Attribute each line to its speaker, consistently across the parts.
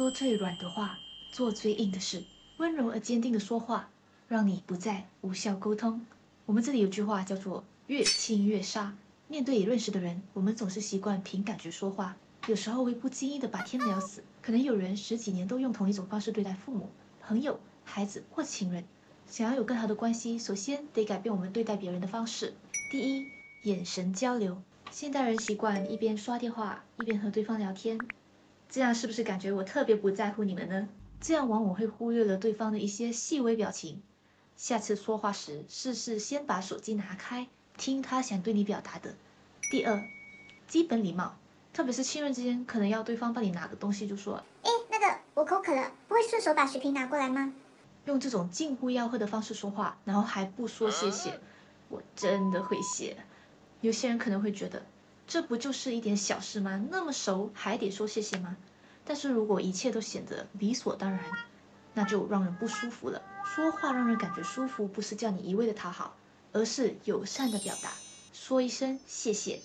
Speaker 1: 说最软的话，做最硬的事，温柔而坚定的说话，让你不再无效沟通。我们这里有句话叫做“越亲越杀”。面对已认识的人，我们总是习惯凭感觉说话，有时候会不经意的把天聊死。可能有人十几年都用同一种方式对待父母、朋友、孩子或情人。想要有更好的关系，首先得改变我们对待别人的方式。第一，眼神交流。现代人习惯一边刷电话一边和对方聊天，这样是不是感觉我特别不在乎你们呢？这样往往会忽略了对方的一些细微表情。下次说话时，试试先把手机拿开，听他想对你表达的。第二，基本礼貌，特别是亲人之间，可能要对方帮你拿个东西，就说：“
Speaker 2: 哎，那个我口渴了，不会顺手把水瓶拿过来吗？”
Speaker 1: 用这种近乎吆喝的方式说话，然后还不说谢谢，我真的会谢。有些人可能会觉得，这不就是一点小事吗？那么熟还得说谢谢吗？但是如果一切都显得理所当然，那就让人不舒服了。说话让人感觉舒服，不是叫你一味的讨好，而是友善的表达。说一声谢谢，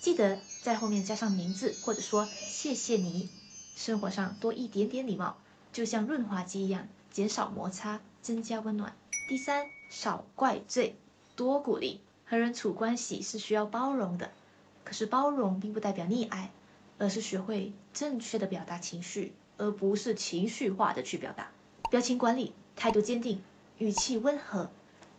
Speaker 1: 记得在后面加上名字，或者说谢谢你。生活上多一点点礼貌，就像润滑剂一样，减少摩擦，增加温暖。第三，少怪罪，多鼓励。和人处关系是需要包容的，可是包容并不代表溺爱，而是学会正确的表达情绪，而不是情绪化的去表达。表情管理，态度坚定，语气温和，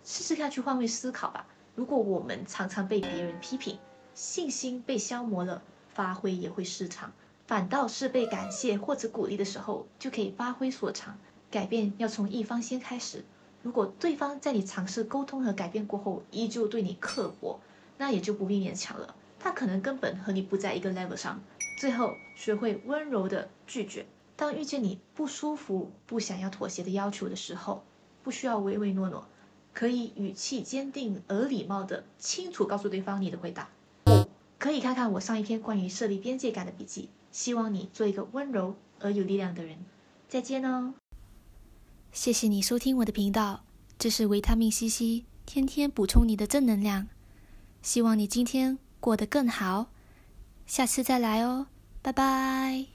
Speaker 1: 试试看去换位思考吧。如果我们常常被别人批评，信心被消磨了，发挥也会失常。反倒是被感谢或者鼓励的时候，就可以发挥所长。改变要从一方先开始。如果对方在你尝试沟通和改变过后，依旧对你刻薄，那也就不必勉强了。他可能根本和你不在一个 level 上。最后，学会温柔的拒绝。当遇见你不舒服、不想要妥协的要求的时候，不需要唯唯诺诺，可以语气坚定而礼貌的清楚告诉对方你的回答。可以看看我上一篇关于设立边界感的笔记。希望你做一个温柔而有力量的人。再见哦。
Speaker 3: 谢谢你收听我的频道，这是维他命 C C，天天补充你的正能量。希望你今天过得更好，下次再来哦，拜拜。